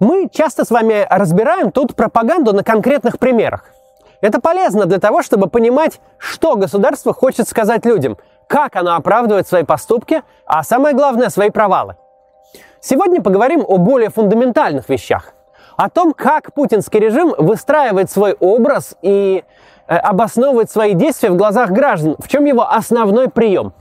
Мы часто с вами разбираем тут пропаганду на конкретных примерах. Это полезно для того, чтобы понимать, что государство хочет сказать людям, как оно оправдывает свои поступки, а самое главное, свои провалы. Сегодня поговорим о более фундаментальных вещах. О том, как путинский режим выстраивает свой образ и э, обосновывает свои действия в глазах граждан, в чем его основной прием.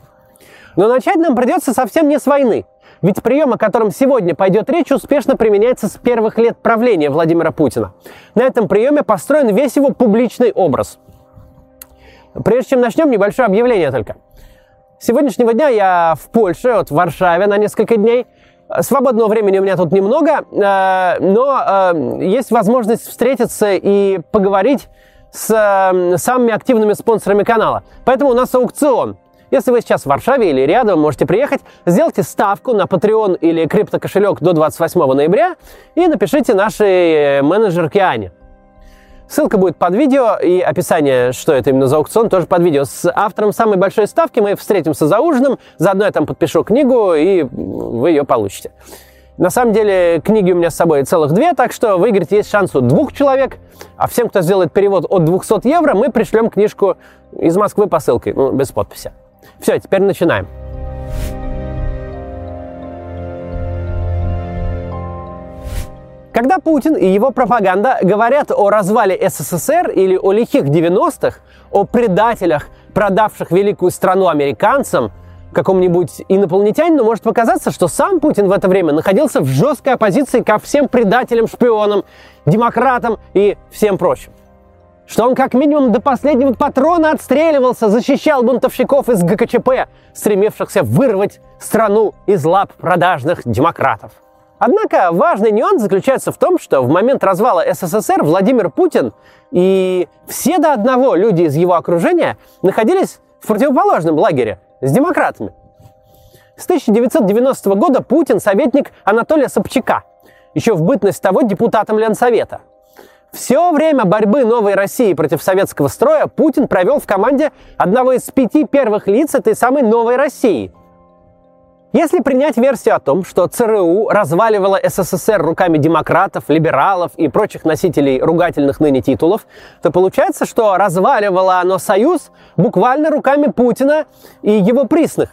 Но начать нам придется совсем не с войны – ведь прием, о котором сегодня пойдет речь, успешно применяется с первых лет правления Владимира Путина. На этом приеме построен весь его публичный образ. Прежде чем начнем, небольшое объявление только. С сегодняшнего дня я в Польше, вот в Варшаве на несколько дней. Свободного времени у меня тут немного, э, но э, есть возможность встретиться и поговорить с э, самыми активными спонсорами канала. Поэтому у нас аукцион – если вы сейчас в Варшаве или рядом, можете приехать, сделайте ставку на Patreon или криптокошелек до 28 ноября и напишите нашей менеджерке Ане. Ссылка будет под видео и описание, что это именно за аукцион, тоже под видео. С автором самой большой ставки мы встретимся за ужином, заодно я там подпишу книгу, и вы ее получите. На самом деле, книги у меня с собой целых две, так что выиграть есть шанс у двух человек. А всем, кто сделает перевод от 200 евро, мы пришлем книжку из Москвы посылкой, ну, без подписи. Все, теперь начинаем. Когда Путин и его пропаганда говорят о развале СССР или о лихих 90-х, о предателях, продавших великую страну американцам, какому-нибудь инопланетянину может показаться, что сам Путин в это время находился в жесткой оппозиции ко всем предателям, шпионам, демократам и всем прочим что он как минимум до последнего патрона отстреливался, защищал бунтовщиков из ГКЧП, стремившихся вырвать страну из лап продажных демократов. Однако важный нюанс заключается в том, что в момент развала СССР Владимир Путин и все до одного люди из его окружения находились в противоположном лагере с демократами. С 1990 года Путин советник Анатолия Собчака, еще в бытность того депутатом Ленсовета – все время борьбы новой России против советского строя Путин провел в команде одного из пяти первых лиц этой самой новой России. Если принять версию о том, что ЦРУ разваливала СССР руками демократов, либералов и прочих носителей ругательных ныне титулов, то получается, что разваливало оно Союз буквально руками Путина и его присных.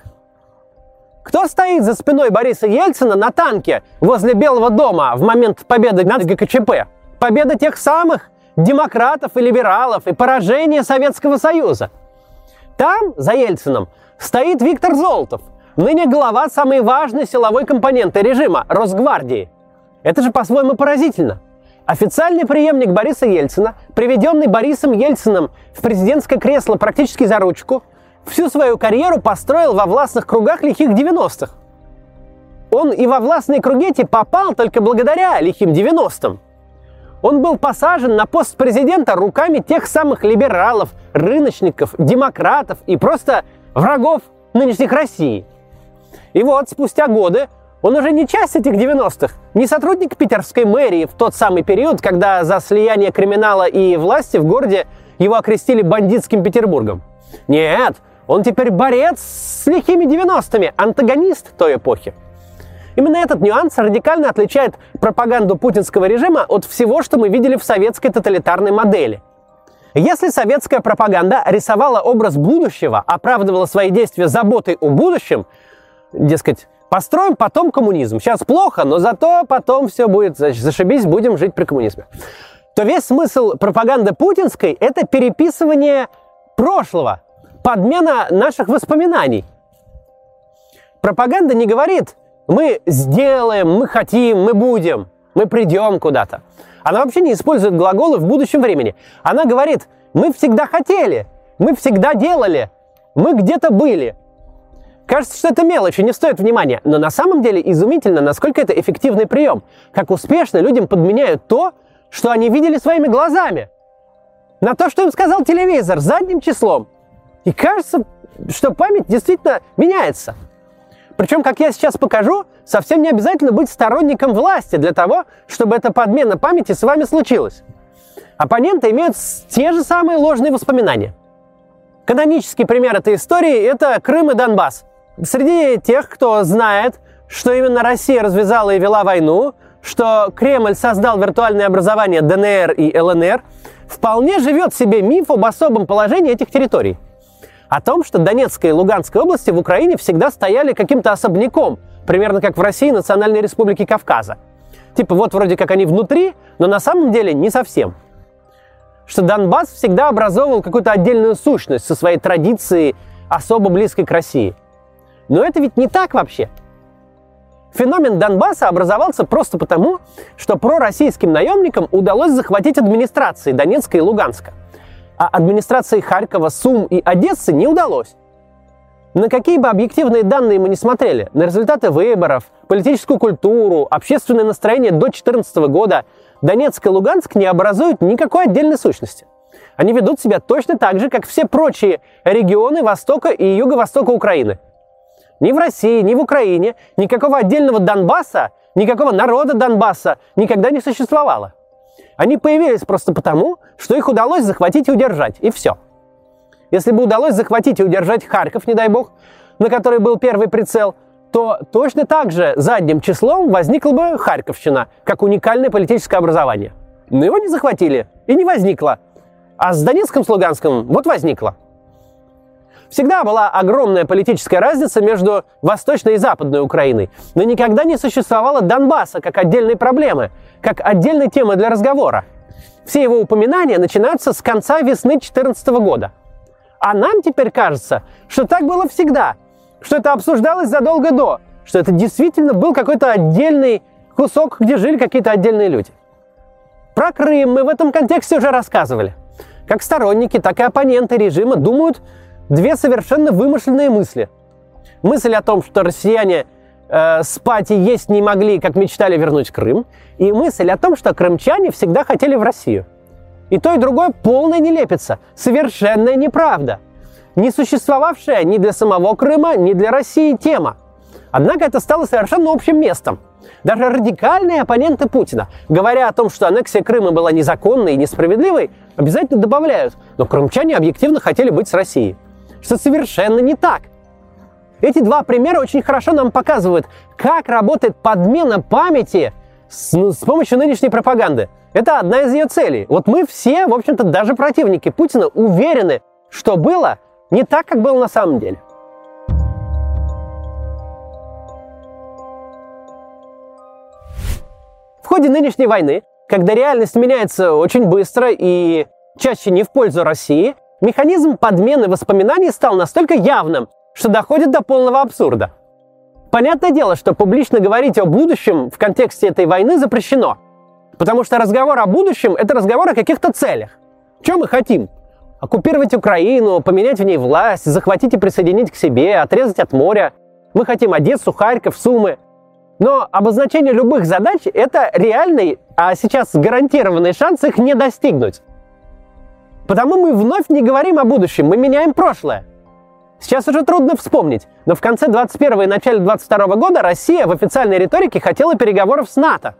Кто стоит за спиной Бориса Ельцина на танке возле Белого дома в момент победы над ГКЧП? Победа тех самых демократов и либералов и поражение Советского Союза. Там, за Ельцином, стоит Виктор Золотов, ныне глава самой важной силовой компоненты режима – Росгвардии. Это же по-своему поразительно. Официальный преемник Бориса Ельцина, приведенный Борисом Ельциным в президентское кресло практически за ручку, всю свою карьеру построил во властных кругах лихих 90-х. Он и во властные круги попал только благодаря лихим 90-м. Он был посажен на пост президента руками тех самых либералов, рыночников, демократов и просто врагов нынешних России. И вот спустя годы он уже не часть этих 90-х, не сотрудник питерской мэрии в тот самый период, когда за слияние криминала и власти в городе его окрестили бандитским Петербургом. Нет, он теперь борец с лихими 90-ми, антагонист той эпохи. Именно этот нюанс радикально отличает пропаганду путинского режима от всего, что мы видели в советской тоталитарной модели. Если советская пропаганда рисовала образ будущего, оправдывала свои действия заботой о будущем, дескать, построим потом коммунизм. Сейчас плохо, но зато потом все будет, зашибись, будем жить при коммунизме. То весь смысл пропаганды путинской – это переписывание прошлого, подмена наших воспоминаний. Пропаганда не говорит, мы сделаем, мы хотим, мы будем, мы придем куда-то. Она вообще не использует глаголы в будущем времени. Она говорит, мы всегда хотели, мы всегда делали, мы где-то были. Кажется, что это мелочь и не стоит внимания, но на самом деле изумительно, насколько это эффективный прием, как успешно людям подменяют то, что они видели своими глазами, на то, что им сказал телевизор задним числом. И кажется, что память действительно меняется – причем, как я сейчас покажу, совсем не обязательно быть сторонником власти для того, чтобы эта подмена памяти с вами случилась. Оппоненты имеют те же самые ложные воспоминания. Канонический пример этой истории – это Крым и Донбасс. Среди тех, кто знает, что именно Россия развязала и вела войну, что Кремль создал виртуальное образование ДНР и ЛНР, вполне живет себе миф об особом положении этих территорий. О том, что Донецкая и Луганская области в Украине всегда стояли каким-то особняком, примерно как в России Национальной Республики Кавказа. Типа вот вроде как они внутри, но на самом деле не совсем. Что Донбасс всегда образовывал какую-то отдельную сущность со своей традицией, особо близкой к России. Но это ведь не так вообще. Феномен Донбасса образовался просто потому, что пророссийским наемникам удалось захватить администрации Донецка и Луганска. А администрации Харькова, Сум и Одессы не удалось. На какие бы объективные данные мы не смотрели, на результаты выборов, политическую культуру, общественное настроение до 2014 года, Донецк и Луганск не образуют никакой отдельной сущности. Они ведут себя точно так же, как все прочие регионы Востока и Юго-Востока Украины. Ни в России, ни в Украине никакого отдельного Донбасса, никакого народа Донбасса никогда не существовало. Они появились просто потому, что их удалось захватить и удержать, и все. Если бы удалось захватить и удержать Харьков, не дай бог, на который был первый прицел, то точно так же задним числом возникла бы Харьковщина, как уникальное политическое образование. Но его не захватили и не возникло. А с Донецком, с Луганском вот возникло. Всегда была огромная политическая разница между Восточной и Западной Украиной, но никогда не существовало Донбасса как отдельной проблемы, как отдельной темы для разговора. Все его упоминания начинаются с конца весны 2014 года. А нам теперь кажется, что так было всегда, что это обсуждалось задолго до, что это действительно был какой-то отдельный кусок, где жили какие-то отдельные люди. Про Крым мы в этом контексте уже рассказывали. Как сторонники, так и оппоненты режима думают, две совершенно вымышленные мысли. Мысль о том, что россияне э, спать и есть не могли, как мечтали вернуть Крым, и мысль о том, что крымчане всегда хотели в Россию. И то, и другое полная нелепица, совершенная неправда. Не существовавшая ни для самого Крыма, ни для России тема. Однако это стало совершенно общим местом. Даже радикальные оппоненты Путина, говоря о том, что аннексия Крыма была незаконной и несправедливой, обязательно добавляют, но крымчане объективно хотели быть с Россией что совершенно не так. Эти два примера очень хорошо нам показывают, как работает подмена памяти с, ну, с помощью нынешней пропаганды. Это одна из ее целей. Вот мы все, в общем-то, даже противники Путина уверены, что было не так, как было на самом деле. В ходе нынешней войны, когда реальность меняется очень быстро и чаще не в пользу России, Механизм подмены воспоминаний стал настолько явным, что доходит до полного абсурда. Понятное дело, что публично говорить о будущем в контексте этой войны запрещено. Потому что разговор о будущем – это разговор о каких-то целях. Чем мы хотим? Оккупировать Украину, поменять в ней власть, захватить и присоединить к себе, отрезать от моря. Мы хотим Одессу, Харьков, Сумы. Но обозначение любых задач – это реальный, а сейчас гарантированный шанс их не достигнуть. Потому мы вновь не говорим о будущем, мы меняем прошлое. Сейчас уже трудно вспомнить, но в конце 21 и начале 22 года Россия в официальной риторике хотела переговоров с НАТО.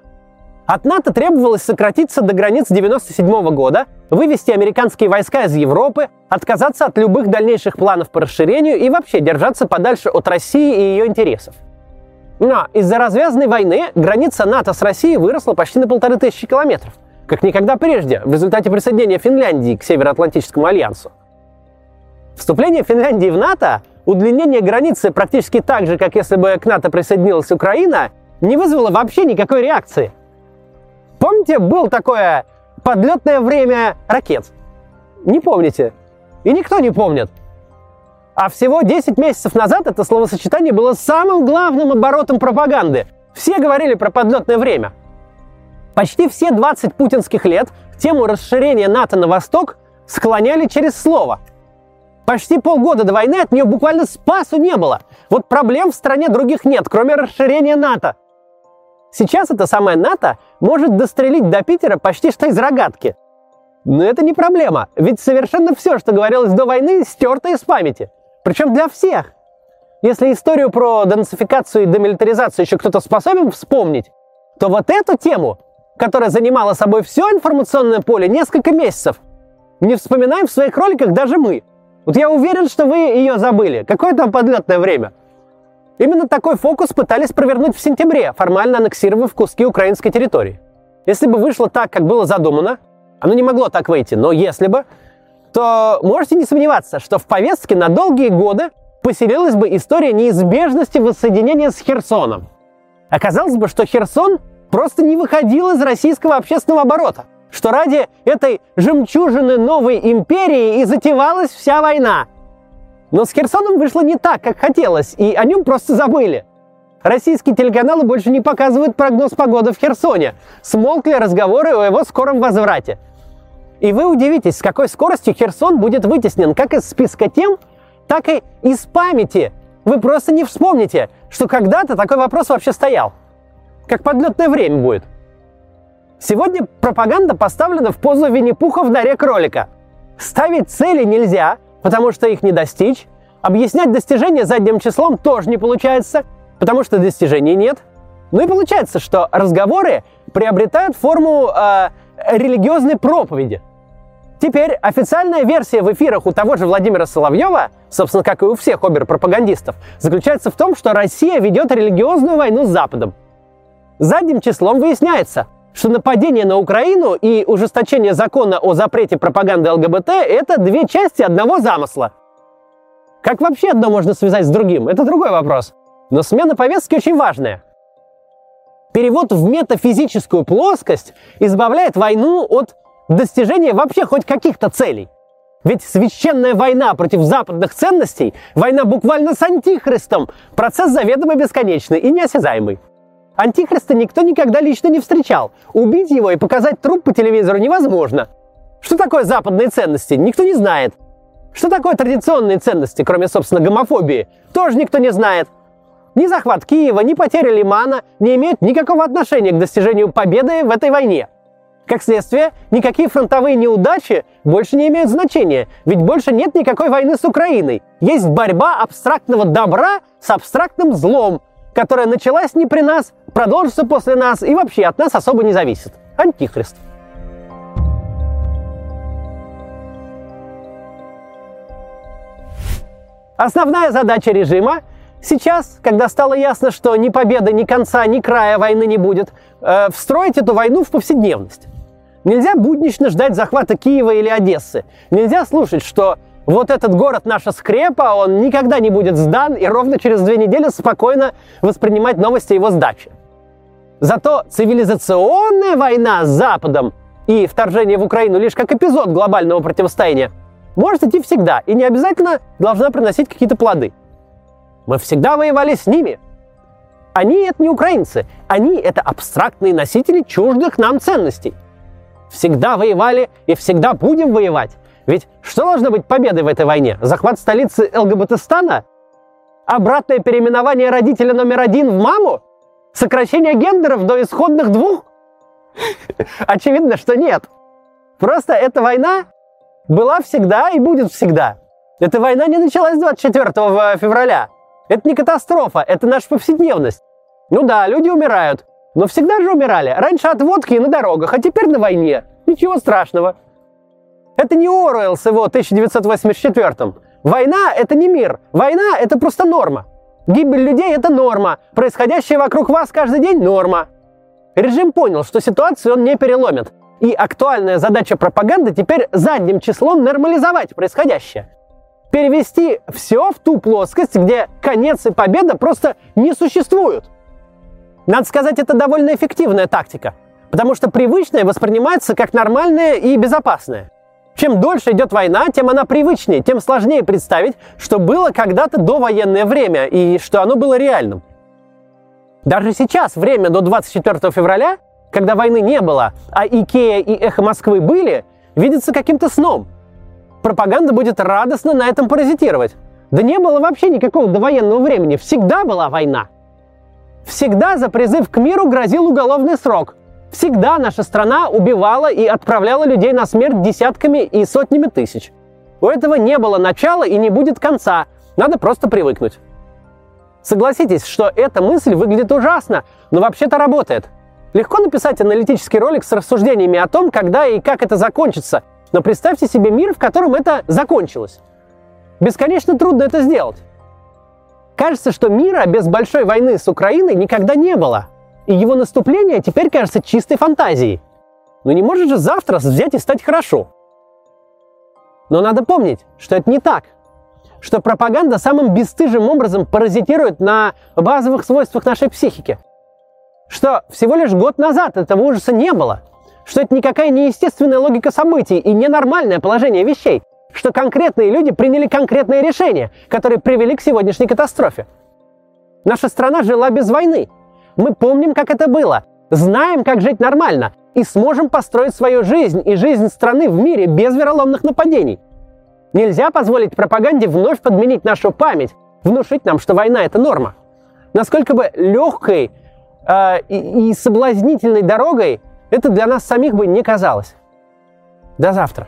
От НАТО требовалось сократиться до границ 97 года, вывести американские войска из Европы, отказаться от любых дальнейших планов по расширению и вообще держаться подальше от России и ее интересов. Но из-за развязанной войны граница НАТО с Россией выросла почти на полторы тысячи километров как никогда прежде в результате присоединения Финляндии к Североатлантическому альянсу. Вступление Финляндии в НАТО, удлинение границы практически так же, как если бы к НАТО присоединилась Украина, не вызвало вообще никакой реакции. Помните, было такое подлетное время ракет? Не помните? И никто не помнит. А всего 10 месяцев назад это словосочетание было самым главным оборотом пропаганды. Все говорили про подлетное время – Почти все 20 путинских лет тему расширения НАТО на восток склоняли через слово. Почти полгода до войны от нее буквально спасу не было. Вот проблем в стране других нет, кроме расширения НАТО. Сейчас это самое НАТО может дострелить до Питера почти что из рогатки. Но это не проблема, ведь совершенно все, что говорилось до войны, стерто из памяти. Причем для всех. Если историю про денацификацию и демилитаризацию еще кто-то способен вспомнить, то вот эту тему которая занимала собой все информационное поле несколько месяцев, не вспоминаем в своих роликах даже мы. Вот я уверен, что вы ее забыли. Какое там подлетное время? Именно такой фокус пытались провернуть в сентябре, формально аннексировав куски украинской территории. Если бы вышло так, как было задумано, оно не могло так выйти, но если бы, то можете не сомневаться, что в повестке на долгие годы поселилась бы история неизбежности воссоединения с Херсоном. Оказалось бы, что Херсон просто не выходил из российского общественного оборота, что ради этой жемчужины новой империи и затевалась вся война. Но с Херсоном вышло не так, как хотелось, и о нем просто забыли. Российские телеканалы больше не показывают прогноз погоды в Херсоне. Смолкли разговоры о его скором возврате. И вы удивитесь, с какой скоростью Херсон будет вытеснен как из списка тем, так и из памяти. Вы просто не вспомните, что когда-то такой вопрос вообще стоял. Как подлетное время будет. Сегодня пропаганда поставлена в позу Винни-Пуха в норе кролика. Ставить цели нельзя, потому что их не достичь. Объяснять достижения задним числом тоже не получается, потому что достижений нет. Ну и получается, что разговоры приобретают форму э, религиозной проповеди. Теперь официальная версия в эфирах у того же Владимира Соловьева, собственно, как и у всех обер-пропагандистов, заключается в том, что Россия ведет религиозную войну с Западом. Задним числом выясняется, что нападение на Украину и ужесточение закона о запрете пропаганды ЛГБТ – это две части одного замысла. Как вообще одно можно связать с другим? Это другой вопрос. Но смена повестки очень важная. Перевод в метафизическую плоскость избавляет войну от достижения вообще хоть каких-то целей. Ведь священная война против западных ценностей, война буквально с антихристом, процесс заведомо бесконечный и неосязаемый. Антихриста никто никогда лично не встречал. Убить его и показать труп по телевизору невозможно. Что такое западные ценности, никто не знает. Что такое традиционные ценности, кроме, собственно, гомофобии, тоже никто не знает. Ни захват Киева, ни потеря Лимана не имеют никакого отношения к достижению победы в этой войне. Как следствие, никакие фронтовые неудачи больше не имеют значения, ведь больше нет никакой войны с Украиной. Есть борьба абстрактного добра с абстрактным злом, которая началась не при нас, продолжится после нас и вообще от нас особо не зависит. Антихрист. Основная задача режима сейчас, когда стало ясно, что ни победы, ни конца, ни края войны не будет, э, встроить эту войну в повседневность. Нельзя буднично ждать захвата Киева или Одессы. Нельзя слушать, что вот этот город наша скрепа, он никогда не будет сдан, и ровно через две недели спокойно воспринимать новости его сдачи. Зато цивилизационная война с Западом и вторжение в Украину лишь как эпизод глобального противостояния может идти всегда и не обязательно должна приносить какие-то плоды. Мы всегда воевали с ними. Они — это не украинцы, они — это абстрактные носители чуждых нам ценностей – всегда воевали и всегда будем воевать. Ведь что должно быть победой в этой войне? Захват столицы ЛГБТстана? Обратное переименование родителя номер один в маму? Сокращение гендеров до исходных двух? Очевидно, что нет. Просто эта война была всегда и будет всегда. Эта война не началась 24 февраля. Это не катастрофа, это наша повседневность. Ну да, люди умирают, но всегда же умирали. Раньше от водки и на дорогах, а теперь на войне. Ничего страшного. Это не Оруэлл с его 1984 Война – это не мир. Война – это просто норма. Гибель людей – это норма. Происходящее вокруг вас каждый день – норма. Режим понял, что ситуацию он не переломит. И актуальная задача пропаганды теперь задним числом нормализовать происходящее. Перевести все в ту плоскость, где конец и победа просто не существуют – надо сказать, это довольно эффективная тактика, потому что привычное воспринимается как нормальное и безопасное. Чем дольше идет война, тем она привычнее, тем сложнее представить, что было когда-то до военное время и что оно было реальным. Даже сейчас, время до 24 февраля, когда войны не было, а Икея и Эхо Москвы были, видится каким-то сном. Пропаганда будет радостно на этом паразитировать. Да не было вообще никакого довоенного времени, всегда была война. Всегда за призыв к миру грозил уголовный срок. Всегда наша страна убивала и отправляла людей на смерть десятками и сотнями тысяч. У этого не было начала и не будет конца. Надо просто привыкнуть. Согласитесь, что эта мысль выглядит ужасно, но вообще-то работает. Легко написать аналитический ролик с рассуждениями о том, когда и как это закончится, но представьте себе мир, в котором это закончилось. Бесконечно трудно это сделать. Кажется, что мира без большой войны с Украиной никогда не было. И его наступление теперь кажется чистой фантазией. Но не может же завтра взять и стать хорошо. Но надо помнить, что это не так. Что пропаганда самым бесстыжим образом паразитирует на базовых свойствах нашей психики. Что всего лишь год назад этого ужаса не было. Что это никакая не естественная логика событий и ненормальное положение вещей. Что конкретные люди приняли конкретные решения, которые привели к сегодняшней катастрофе. Наша страна жила без войны. Мы помним, как это было. Знаем, как жить нормально и сможем построить свою жизнь и жизнь страны в мире без вероломных нападений. Нельзя позволить пропаганде вновь подменить нашу память, внушить нам, что война это норма. Насколько бы легкой э, и, и соблазнительной дорогой это для нас самих бы не казалось. До завтра.